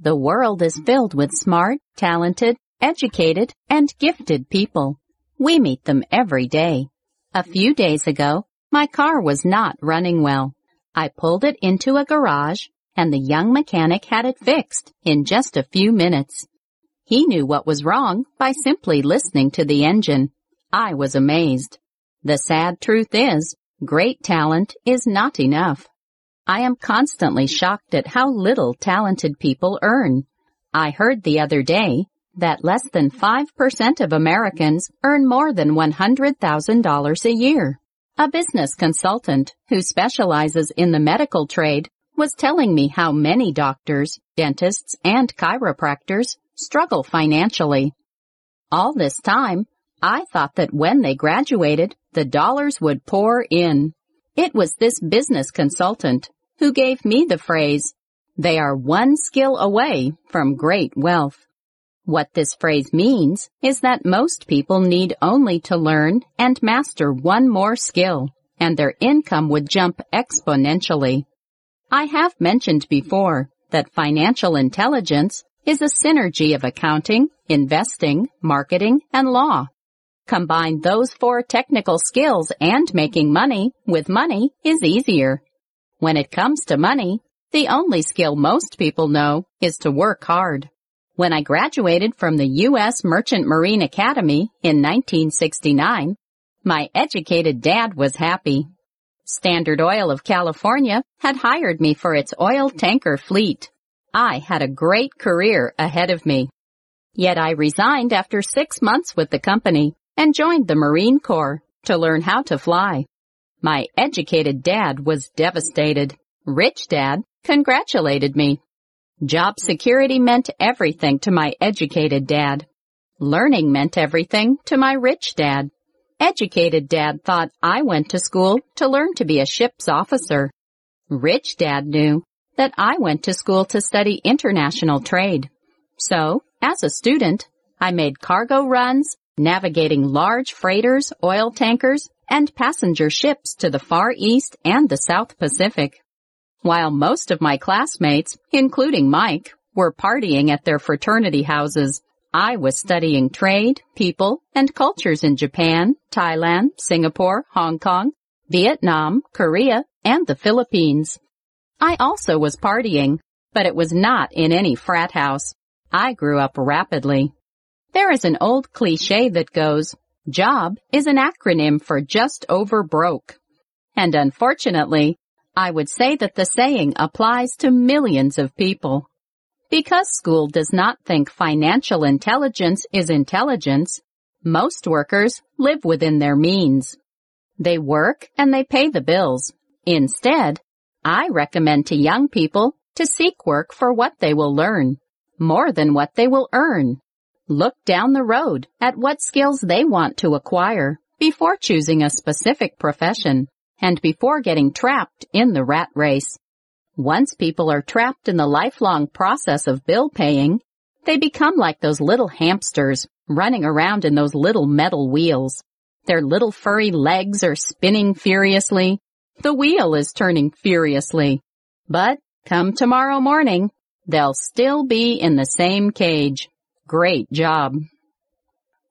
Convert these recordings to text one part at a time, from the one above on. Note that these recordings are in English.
The world is filled with smart, talented, educated, and gifted people. We meet them every day. A few days ago, my car was not running well. I pulled it into a garage and the young mechanic had it fixed in just a few minutes. He knew what was wrong by simply listening to the engine. I was amazed. The sad truth is, great talent is not enough. I am constantly shocked at how little talented people earn. I heard the other day that less than 5% of Americans earn more than $100,000 a year. A business consultant who specializes in the medical trade was telling me how many doctors, dentists, and chiropractors struggle financially. All this time, I thought that when they graduated, the dollars would pour in. It was this business consultant who gave me the phrase, they are one skill away from great wealth. What this phrase means is that most people need only to learn and master one more skill, and their income would jump exponentially. I have mentioned before that financial intelligence is a synergy of accounting, investing, marketing, and law. Combine those four technical skills and making money with money is easier. When it comes to money, the only skill most people know is to work hard. When I graduated from the U.S. Merchant Marine Academy in 1969, my educated dad was happy. Standard Oil of California had hired me for its oil tanker fleet. I had a great career ahead of me. Yet I resigned after six months with the company and joined the Marine Corps to learn how to fly. My educated dad was devastated. Rich dad congratulated me. Job security meant everything to my educated dad. Learning meant everything to my rich dad. Educated dad thought I went to school to learn to be a ship's officer. Rich dad knew that I went to school to study international trade. So, as a student, I made cargo runs, navigating large freighters, oil tankers, and passenger ships to the Far East and the South Pacific. While most of my classmates, including Mike, were partying at their fraternity houses, I was studying trade, people, and cultures in Japan, Thailand, Singapore, Hong Kong, Vietnam, Korea, and the Philippines. I also was partying, but it was not in any frat house. I grew up rapidly. There is an old cliche that goes, Job is an acronym for just over broke. And unfortunately, I would say that the saying applies to millions of people. Because school does not think financial intelligence is intelligence, most workers live within their means. They work and they pay the bills. Instead, I recommend to young people to seek work for what they will learn, more than what they will earn. Look down the road at what skills they want to acquire before choosing a specific profession and before getting trapped in the rat race. Once people are trapped in the lifelong process of bill paying, they become like those little hamsters running around in those little metal wheels. Their little furry legs are spinning furiously. The wheel is turning furiously. But come tomorrow morning, they'll still be in the same cage. Great job.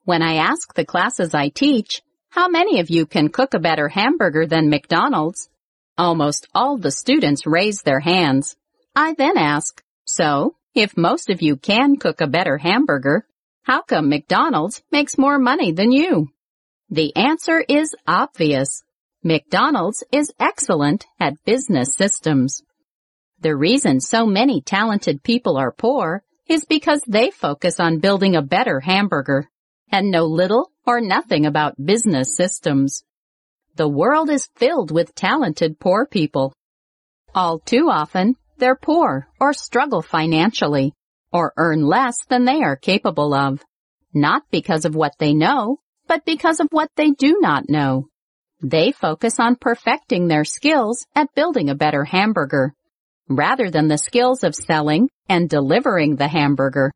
When I ask the classes I teach, how many of you can cook a better hamburger than McDonald's? Almost all the students raise their hands. I then ask, so, if most of you can cook a better hamburger, how come McDonald's makes more money than you? The answer is obvious. McDonald's is excellent at business systems. The reason so many talented people are poor is because they focus on building a better hamburger and know little or nothing about business systems. The world is filled with talented poor people. All too often, they're poor or struggle financially or earn less than they are capable of, not because of what they know, but because of what they do not know. They focus on perfecting their skills at building a better hamburger rather than the skills of selling and delivering the hamburger.